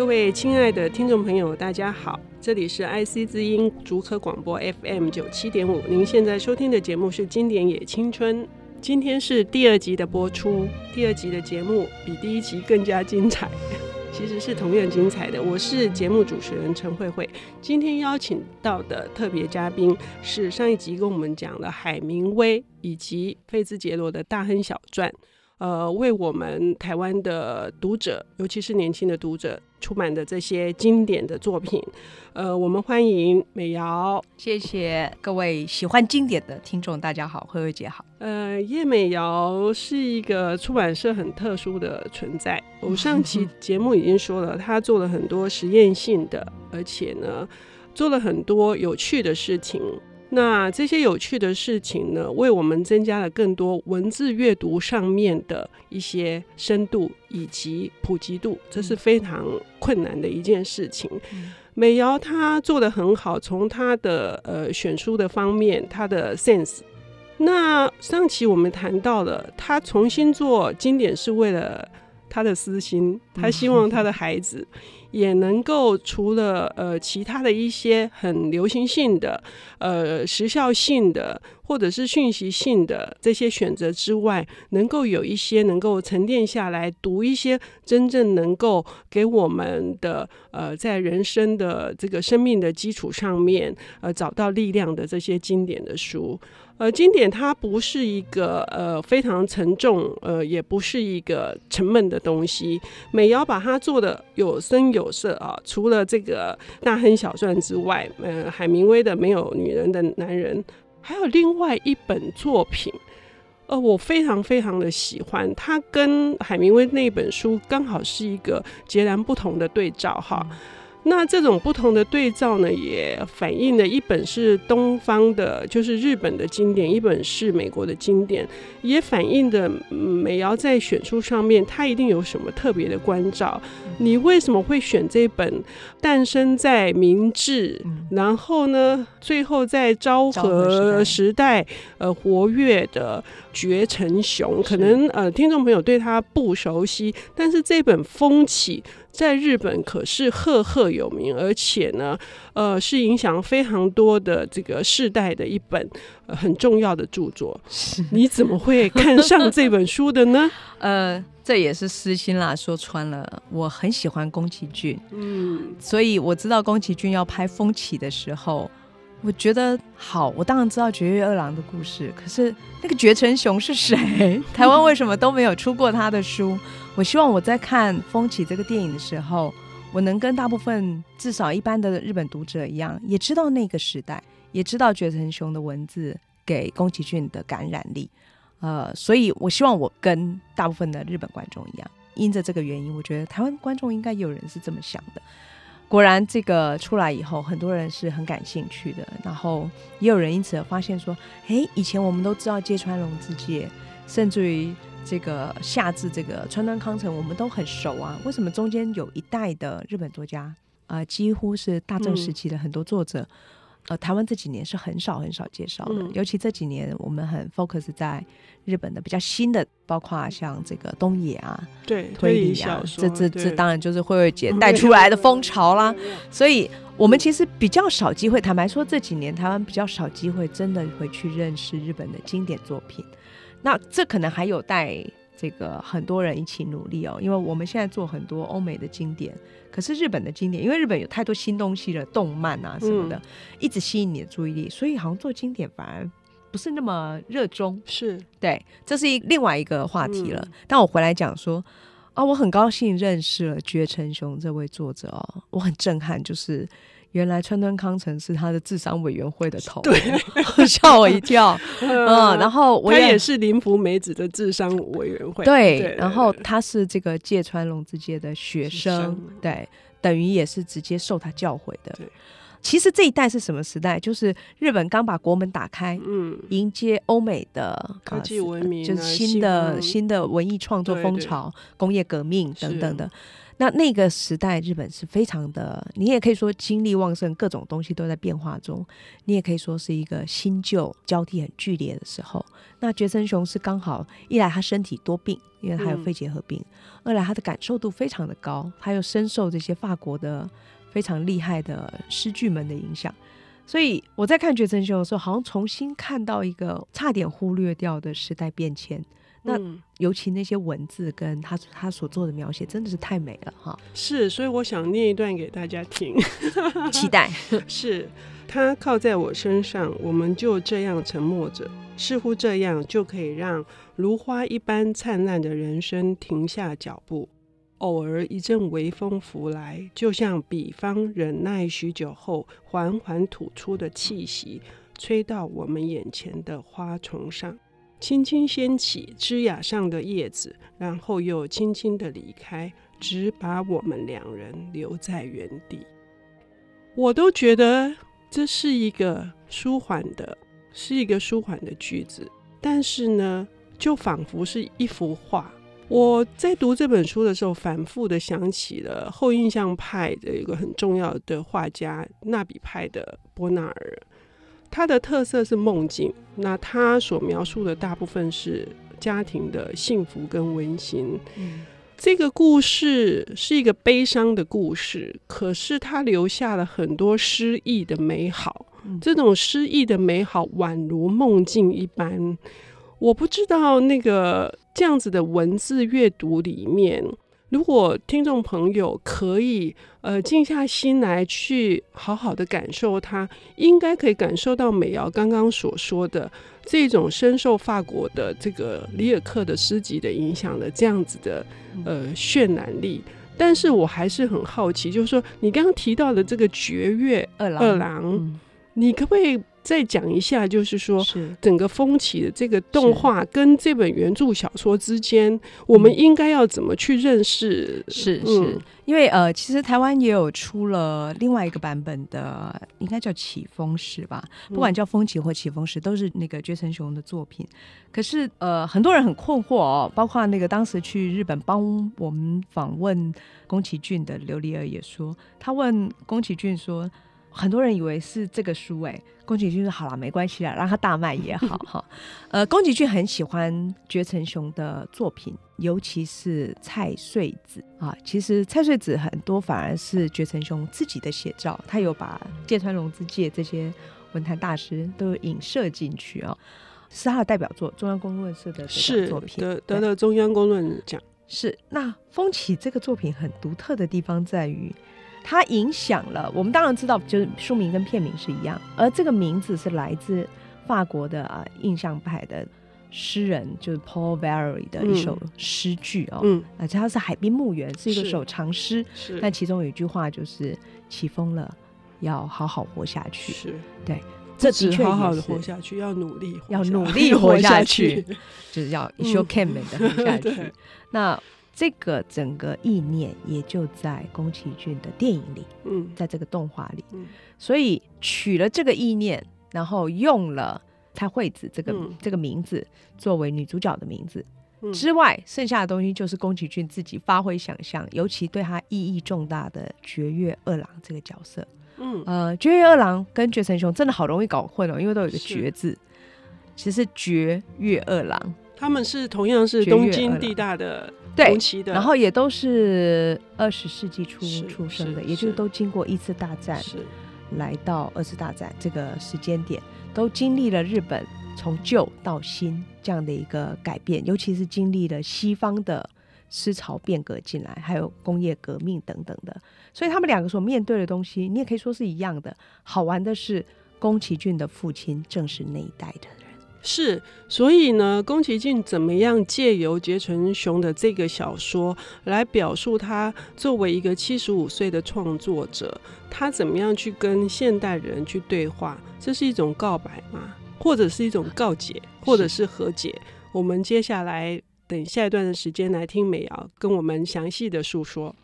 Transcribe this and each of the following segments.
各位亲爱的听众朋友，大家好，这里是 IC 之音竹科广播 FM 九七点五，您现在收听的节目是《经典也青春》，今天是第二集的播出，第二集的节目比第一集更加精彩，其实是同样精彩的。我是节目主持人陈慧慧，今天邀请到的特别嘉宾是上一集跟我们讲的海明威以及费兹杰罗的大亨小传。呃，为我们台湾的读者，尤其是年轻的读者，出版的这些经典的作品，呃，我们欢迎美瑶。谢谢各位喜欢经典的听众，大家好，慧慧姐好。呃，叶美瑶是一个出版社很特殊的存在。我上期节目已经说了，她做了很多实验性的，而且呢，做了很多有趣的事情。那这些有趣的事情呢，为我们增加了更多文字阅读上面的一些深度以及普及度，这是非常困难的一件事情。嗯、美瑶她做得很好，从她的呃选书的方面，她的 sense。那上期我们谈到了，她重新做经典是为了她的私心，他希望他的孩子。也能够除了呃其他的一些很流行性的、呃时效性的或者是讯息性的这些选择之外，能够有一些能够沉淀下来读一些真正能够给我们的呃在人生的这个生命的基础上面呃找到力量的这些经典的书。呃，经典它不是一个呃非常沉重，呃，也不是一个沉闷的东西。美瑶把它做的有声有色啊，除了这个大亨小传之外，呃，海明威的没有女人的男人，还有另外一本作品，呃，我非常非常的喜欢。它跟海明威那本书刚好是一个截然不同的对照哈。那这种不同的对照呢，也反映了一本是东方的，就是日本的经典，一本是美国的经典，也反映的美瑶在选书上面，她一定有什么特别的关照。你为什么会选这本诞生在明治，然后呢，最后在昭和时代呃活跃的绝尘雄？可能呃听众朋友对他不熟悉，但是这本《风起》。在日本可是赫赫有名，而且呢，呃，是影响非常多的这个世代的一本、呃、很重要的著作。你怎么会看上这本书的呢？呃，这也是私心啦，说穿了，我很喜欢宫崎骏，嗯，所以我知道宫崎骏要拍《风起》的时候。我觉得好，我当然知道绝月二郎的故事，可是那个堀承雄是谁？台湾为什么都没有出过他的书？我希望我在看《风起》这个电影的时候，我能跟大部分至少一般的日本读者一样，也知道那个时代，也知道堀承雄的文字给宫崎骏的感染力。呃，所以我希望我跟大部分的日本观众一样，因着这个原因，我觉得台湾观众应该有人是这么想的。果然，这个出来以后，很多人是很感兴趣的。然后也有人因此发现说：“诶，以前我们都知道芥川龙之介，甚至于这个夏至这个川端康成，我们都很熟啊。为什么中间有一代的日本作家，呃，几乎是大正时期的很多作者？”嗯呃，台湾这几年是很少很少介绍的，嗯、尤其这几年我们很 focus 在日本的比较新的，包括像这个东野啊，对，推理啊，这这这当然就是慧慧姐带出来的风潮啦。所以，我们其实比较少机会，坦白说，这几年台湾比较少机会真的回去认识日本的经典作品。那这可能还有待。这个很多人一起努力哦，因为我们现在做很多欧美的经典，可是日本的经典，因为日本有太多新东西了，动漫啊什么的，嗯、一直吸引你的注意力，所以好像做经典反而不是那么热衷。是对，这是一另外一个话题了。嗯、但我回来讲说，啊、哦，我很高兴认识了绝尘雄这位作者哦，我很震撼，就是。原来川端康成是他的智商委员会的头，对，吓我一跳。嗯，然后我也，他也是林福美子的智商委员会，对。对，然后他是这个芥川龙之介的学生，生对，等于也是直接受他教诲的。对，其实这一代是什么时代？就是日本刚把国门打开，嗯，迎接欧美的科技文明，就是新的新的文艺创作风潮、工业革命等等的。那那个时代，日本是非常的，你也可以说精力旺盛，各种东西都在变化中。你也可以说是一个新旧交替很剧烈的时候。那绝生雄是刚好一来他身体多病，因为他有肺结核病；嗯、二来他的感受度非常的高，他又深受这些法国的非常厉害的诗句们的影响。所以我在看绝生雄的时候，好像重新看到一个差点忽略掉的时代变迁。那尤其那些文字跟他他所做的描写，真的是太美了哈！是，所以我想念一段给大家听，期待。是他靠在我身上，我们就这样沉默着，似乎这样就可以让如花一般灿烂的人生停下脚步。偶尔一阵微风拂来，就像彼方忍耐许久后缓缓吐出的气息，吹到我们眼前的花丛上。轻轻掀起枝桠上的叶子，然后又轻轻的离开，只把我们两人留在原地。我都觉得这是一个舒缓的，是一个舒缓的句子。但是呢，就仿佛是一幅画。我在读这本书的时候，反复的想起了后印象派的一个很重要的画家——纳比派的波纳尔。他的特色是梦境，那他所描述的大部分是家庭的幸福跟温馨。嗯，这个故事是一个悲伤的故事，可是它留下了很多诗意的美好。这种诗意的美好宛如梦境一般。我不知道那个这样子的文字阅读里面。如果听众朋友可以呃静下心来去好好的感受它，应该可以感受到美瑶刚刚所说的这种深受法国的这个里尔克的诗集的影响的这样子的呃渲染力。但是我还是很好奇，就是说你刚刚提到的这个绝月二郎，二郎，嗯，你可不可以？再讲一下，就是说，整个风起的这个动画跟这本原著小说之间，我们应该要怎么去认识？是是，因为呃，其实台湾也有出了另外一个版本的，应该叫《起风时》吧，不管叫《风起》或《起风时》，都是那个堀村雄的作品。可是呃，很多人很困惑哦，包括那个当时去日本帮我们访问宫崎骏的琉璃儿也说，他问宫崎骏说。很多人以为是这个书，哎，宫崎骏说好了，没关系了，让他大卖也好 哈。呃，宫崎骏很喜欢堀村雄的作品，尤其是蔡穗子啊。其实蔡穗子很多反而是堀村雄自己的写照，他有把芥川龙之介这些文坛大师都影射进去啊，是他的代表作，中央公论社的作品，得得了中央公论奖。是那风起这个作品很独特的地方在于。它影响了我们，当然知道，就是书名跟片名是一样，而这个名字是来自法国的啊印象派的诗人，就是 Paul Valéry 的一首诗句哦，嗯，而且它是《海滨墓园》，是一个首长诗，是，但其中有一句话就是“起风了，要好好活下去”，是。对，这的确好好的活下去，要努力，要努力活下去，就是要一生悬命的活下去。那。这个整个意念也就在宫崎骏的电影里，嗯，在这个动画里，嗯，所以取了这个意念，然后用了菜穗子这个、嗯、这个名字作为女主角的名字、嗯、之外，剩下的东西就是宫崎骏自己发挥想象，尤其对他意义重大的绝月二郎这个角色，嗯，呃，绝月二郎跟绝神雄真的好容易搞混哦，因为都有一个绝字，其实是绝月二郎，他们是同样是东京地大的。对，然后也都是二十世纪初出生的，也就是都经过一次大战，是来到二次大战这个时间点，都经历了日本从旧到新这样的一个改变，尤其是经历了西方的思潮变革进来，还有工业革命等等的，所以他们两个所面对的东西，你也可以说是一样的。好玩的是，宫崎骏的父亲正是那一代的。是，所以呢，宫崎骏怎么样借由堀村雄的这个小说来表述他作为一个七十五岁的创作者，他怎么样去跟现代人去对话？这是一种告白吗？或者是一种告解，或者是和解？我们接下来等下一段的时间来听美瑶跟我们详细的诉说。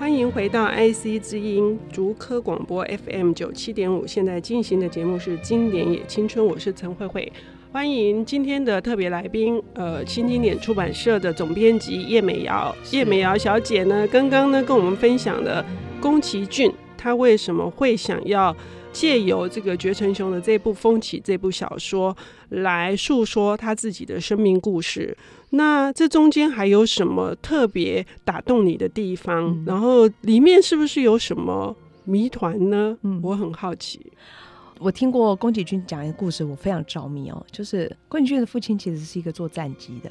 欢迎回到 IC 之音竹科广播 FM 九七点五，现在进行的节目是《经典也青春》，我是陈慧慧。欢迎今天的特别来宾，呃，新经典出版社的总编辑叶美瑶。叶美瑶小姐呢，刚刚呢跟我们分享了宫崎骏他为什么会想要借由这个绝尘雄的这部《风起》这部小说来诉说他自己的生命故事。那这中间还有什么特别打动你的地方？嗯、然后里面是不是有什么谜团呢？嗯，我很好奇。我听过宫崎骏讲一个故事，我非常着迷哦。就是宫崎骏的父亲其实是一个做战机的。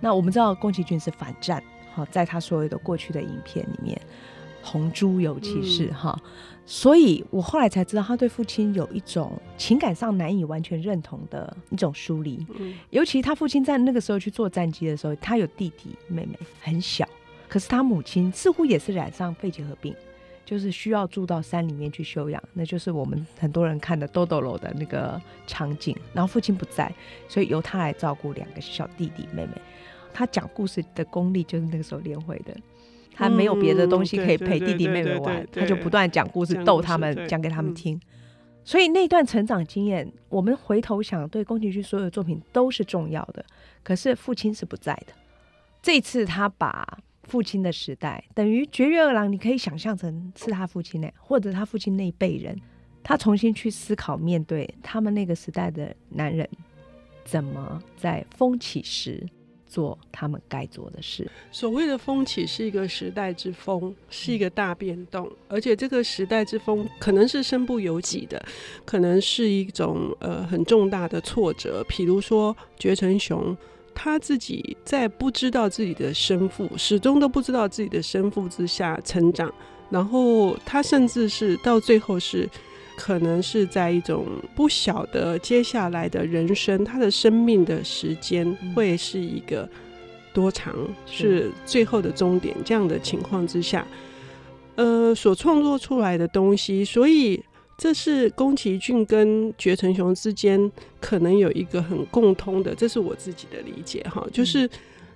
那我们知道宫崎骏是反战，好，在他所有的过去的影片里面，红猪尤其是哈、嗯，所以我后来才知道他对父亲有一种情感上难以完全认同的一种疏离。嗯，尤其他父亲在那个时候去做战机的时候，他有弟弟妹妹很小，可是他母亲似乎也是染上肺结核病。就是需要住到山里面去休养，那就是我们很多人看的《豆豆楼》的那个场景。然后父亲不在，所以由他来照顾两个小弟弟妹妹。他讲故事的功力就是那个时候练会的，他没有别的东西可以陪弟弟妹妹玩，他就不断讲故事逗他们，讲给他们听。所以那段成长经验，我们回头想，对宫崎骏所有的作品都是重要的。可是父亲是不在的，这次他把。父亲的时代等于绝月二郎，你可以想象成是他父亲呢，或者他父亲那一辈人，他重新去思考面对他们那个时代的男人，怎么在风起时做他们该做的事。所谓的风起是一个时代之风，是一个大变动，而且这个时代之风可能是身不由己的，可能是一种呃很重大的挫折，譬如说绝尘熊。他自己在不知道自己的生父，始终都不知道自己的生父之下成长，然后他甚至是到最后是可能是在一种不晓得接下来的人生，他的生命的时间会是一个多长，是最后的终点这样的情况之下，呃，所创作出来的东西，所以。这是宫崎骏跟绝尘雄之间可能有一个很共通的，这是我自己的理解哈，就是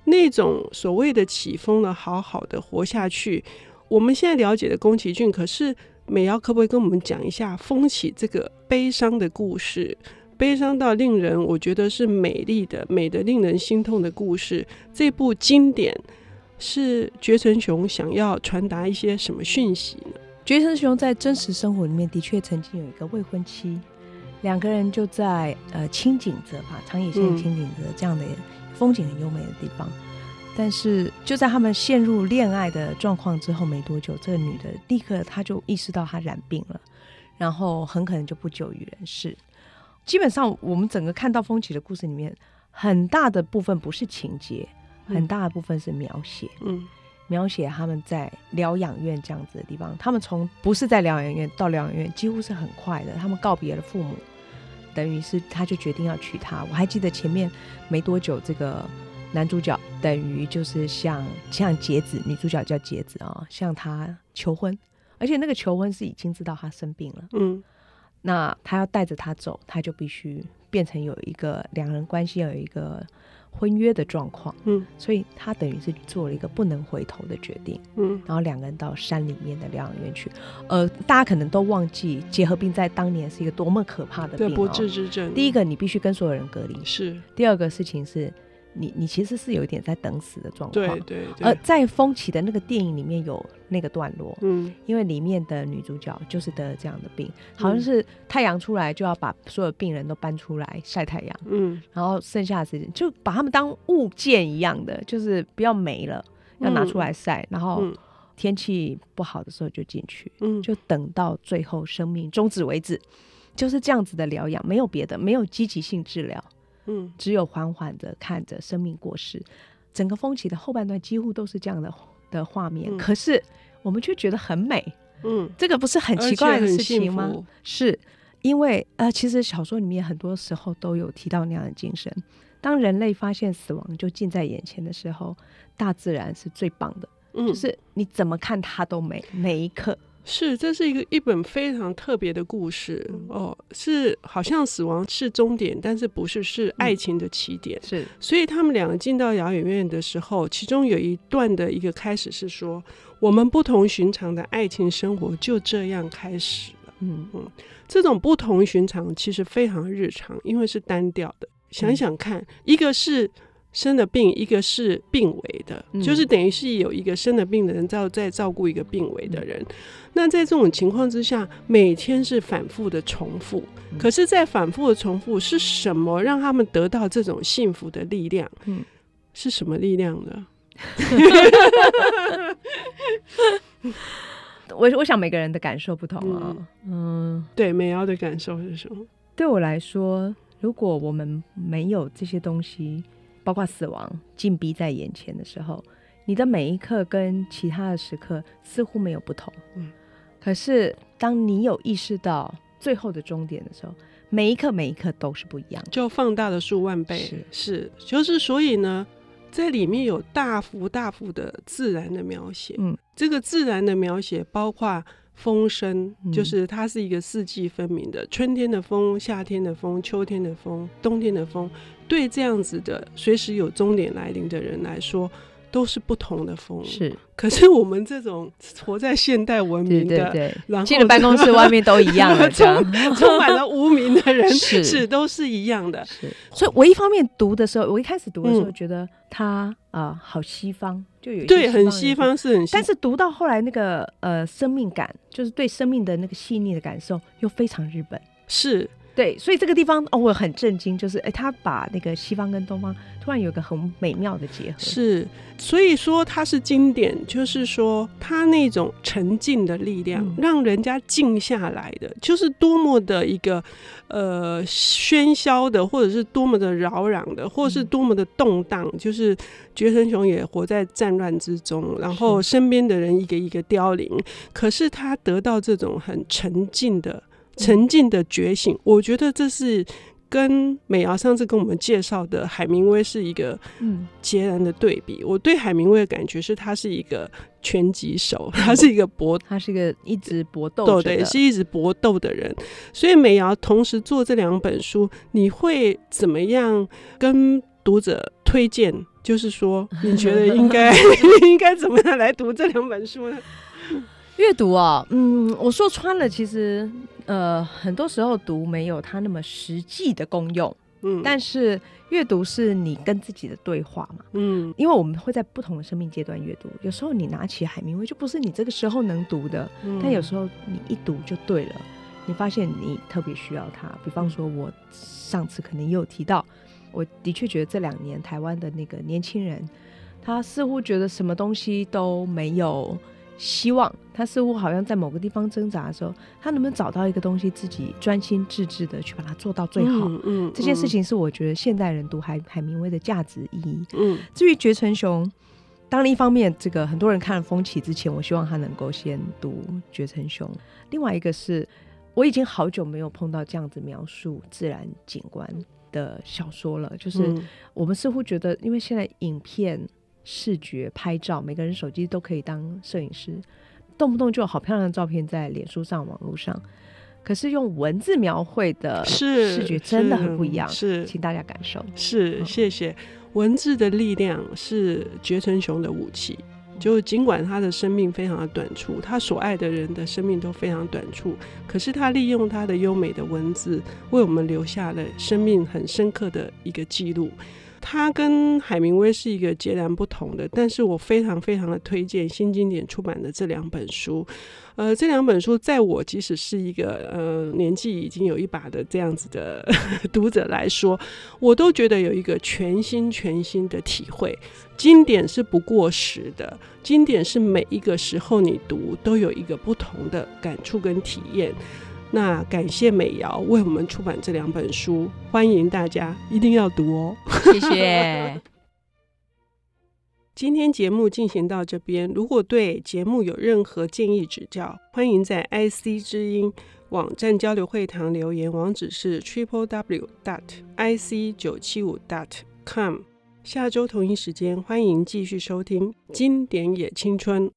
那种所谓的起风了，好好的活下去。我们现在了解的宫崎骏，可是美瑶可不可以跟我们讲一下风起这个悲伤的故事？悲伤到令人我觉得是美丽的、美的令人心痛的故事。这部经典是绝尘雄想要传达一些什么讯息呢？绝尘雄在真实生活里面的确曾经有一个未婚妻，两个人就在呃轻井泽吧，长野县轻井泽这样的风景很优美的地方。但是就在他们陷入恋爱的状况之后没多久，这个女的立刻她就意识到她染病了，然后很可能就不久于人世。基本上我们整个看到风起的故事里面，很大的部分不是情节，很大的部分是描写。嗯。描写他们在疗养院这样子的地方，他们从不是在疗养院到疗养院，几乎是很快的。他们告别了父母，等于是他就决定要娶她。我还记得前面没多久，这个男主角等于就是向向节子，女主角叫节子啊、哦，向他求婚，而且那个求婚是已经知道他生病了。嗯，那他要带着他走，他就必须变成有一个两人关系要有一个。婚约的状况，嗯，所以他等于是做了一个不能回头的决定，嗯，然后两个人到山里面的疗养院去，呃，大家可能都忘记结核病在当年是一个多么可怕的病，对，不治之症。第一个，你必须跟所有人隔离，是；第二个事情是。你你其实是有一点在等死的状况，对对对。而在风起的那个电影里面有那个段落，嗯，因为里面的女主角就是得了这样的病，好像是太阳出来就要把所有病人都搬出来晒太阳，嗯，然后剩下的时间就把他们当物件一样的，就是不要没了，要拿出来晒，然后天气不好的时候就进去，嗯，就等到最后生命终止为止，就是这样子的疗养，没有别的，没有积极性治疗。嗯，只有缓缓的看着生命过世，整个风起的后半段几乎都是这样的的画面，嗯，可是我们却觉得很美。嗯，这个不是很奇怪的事情吗？是因为呃，其实小说里面很多时候都有提到那样的精神。当人类发现死亡就近在眼前的时候，大自然是最棒的，嗯，就是你怎么看它都美，每一刻。是，这是一个一本非常特别的故事，嗯、哦，是好像死亡是终点，但是不是是爱情的起点。嗯、是，所以他们两个进到疗养院的时候，其中有一段的一个开始是说，我们不同寻常的爱情生活就这样开始了。嗯嗯，这种不同寻常其实非常日常，因为是单调的。想想看，嗯、一个是生的病，一个是病危的，嗯、就是等于是有一个生了病的人照在照顾一个病危的人。嗯、那在这种情况之下，每天是反复的重复。嗯、可是，在反复的重复是什么让他们得到这种幸福的力量？嗯，是什么力量呢？我我想每个人的感受不同啊。嗯，嗯对，美瑶的感受是什么？对我来说，如果我们没有这些东西，包括死亡紧逼在眼前的时候，你的每一刻跟其他的时刻似乎没有不同。嗯，可是当你有意识到最后的终点的时候，每一刻每一刻都是不一样的，就放大了数万倍。是是，就是所以呢。在里面有大幅大幅的自然的描写，嗯，这个自然的描写包括风声，嗯、就是它是一个四季分明的，春天的风、夏天的风、秋天的风、冬天的风，对这样子的随时有终点来临的人来说。都是不同的风，是。可是我们这种活在现代文明的，对对对，然后进了办公室外面都一样的，充 充满了无名的人，是，是都是一样的。是。所以我一方面读的时候，我一开始读的时候觉得他啊、好西方，就有对很西方是很但是读到后来那个呃生命感，就是对生命的那个细腻的感受，又非常日本。是。对，所以这个地方哦，我很震惊，就是哎，他把那个西方跟东方突然有一个很美妙的结合。是，所以说它是经典，就是说它那种沉静的力量，嗯、让人家静下来的，就是多么的一个呃喧嚣的，或者是多么的扰攘的，或者是多么的动荡。嗯、就是觉神雄也活在战乱之中，然后身边的人一个一个凋零，是可是他得到这种很沉静的。沉浸的觉醒，我觉得这是跟美瑶上次跟我们介绍的海明威是一个截然的对比。嗯、我对海明威的感觉是他是一个拳击手，他是一个搏，他是一个一直搏斗，对，是一直搏斗的人。所以美瑶同时做这两本书，你会怎么样跟读者推荐？就是说，你觉得应该 应该怎么样来读这两本书呢？阅读啊，嗯，我说穿了，其实。呃，很多时候读没有它那么实际的功用，嗯，但是阅读是你跟自己的对话嘛，嗯，因为我们会在不同的生命阶段阅读，有时候你拿起海明威就不是你这个时候能读的，嗯，但有时候你一读就对了，你发现你特别需要它。比方说，我上次可能也有提到，我的确觉得这两年台湾的那个年轻人，他似乎觉得什么东西都没有。希望他似乎好像在某个地方挣扎的时候，他能不能找到一个东西，自己专心致志的去把它做到最好？嗯，嗯，这件事情是我觉得现代人读海海明威的价值意义。嗯，至于绝尘雄，当然一方面，这个很多人看了《风起》之前，我希望他能够先读绝尘雄。另外一个是，我已经好久没有碰到这样子描述自然景观的小说了。就是我们似乎觉得，因为现在影片。视觉拍照，每个人手机都可以当摄影师，动不动就有好漂亮的照片在脸书上、网络上。可是用文字描绘的视觉真的很不一样，是，是请大家感受。是，谢谢。文字的力量是绝成雄的武器。就尽管他的生命非常的短促，他所爱的人的生命都非常短促，可是他利用他的优美的文字，为我们留下了生命很深刻的一个记录。他跟海明威是一个截然不同的，但是我非常非常的推荐新经典出版的这两本书。呃，这两本书在我即使是一个呃年纪已经有一把的这样子的 读者来说，我都觉得有一个全新全新的体会。经典是不过时的，经典是每一个时候你读都有一个不同的感触跟体验。那感谢美瑶为我们出版这两本书，欢迎大家一定要读哦。谢谢。今天节目进行到这边，如果对节目有任何建议指教，欢迎在 IC 之音网站交流会堂留言，网址是 triple w dot ic 九七五 dot com。下周同一时间，欢迎继续收听《经典也青春》。